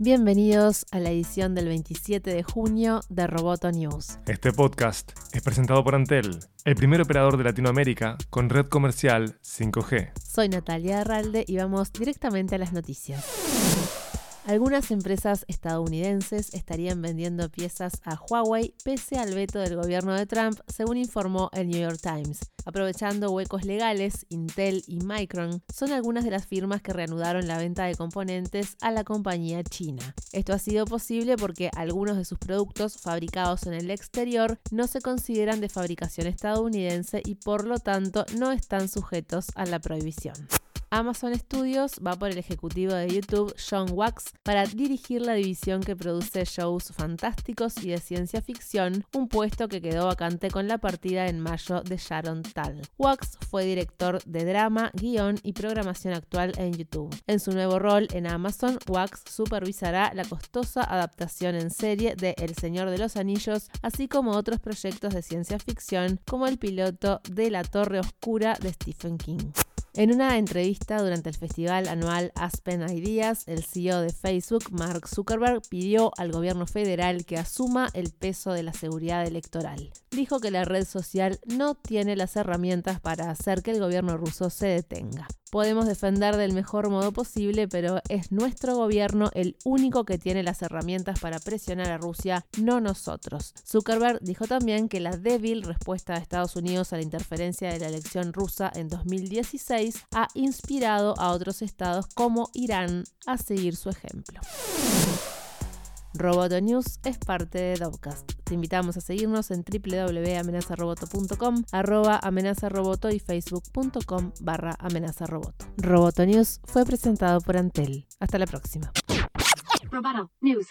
Bienvenidos a la edición del 27 de junio de Roboto News. Este podcast es presentado por Antel, el primer operador de Latinoamérica con red comercial 5G. Soy Natalia Arralde y vamos directamente a las noticias. Algunas empresas estadounidenses estarían vendiendo piezas a Huawei pese al veto del gobierno de Trump, según informó el New York Times. Aprovechando huecos legales, Intel y Micron son algunas de las firmas que reanudaron la venta de componentes a la compañía china. Esto ha sido posible porque algunos de sus productos fabricados en el exterior no se consideran de fabricación estadounidense y por lo tanto no están sujetos a la prohibición. Amazon Studios va por el ejecutivo de YouTube, Sean Wax, para dirigir la división que produce shows fantásticos y de ciencia ficción, un puesto que quedó vacante con la partida en mayo de Sharon Tal. Wax fue director de drama, guion y programación actual en YouTube. En su nuevo rol en Amazon, Wax supervisará la costosa adaptación en serie de El Señor de los Anillos, así como otros proyectos de ciencia ficción, como el piloto de La Torre Oscura de Stephen King. En una entrevista durante el festival anual Aspen Ideas, el CEO de Facebook, Mark Zuckerberg, pidió al gobierno federal que asuma el peso de la seguridad electoral. Dijo que la red social no tiene las herramientas para hacer que el gobierno ruso se detenga podemos defender del mejor modo posible, pero es nuestro gobierno el único que tiene las herramientas para presionar a Rusia, no nosotros. Zuckerberg dijo también que la débil respuesta de Estados Unidos a la interferencia de la elección rusa en 2016 ha inspirado a otros estados como Irán a seguir su ejemplo. Roboto News es parte de Dovcast. Te invitamos a seguirnos en www.amenazaroboto.com, arroba amenazaroboto y facebook.com barra amenazaroboto. Roboto News fue presentado por Antel. Hasta la próxima. Roboto News.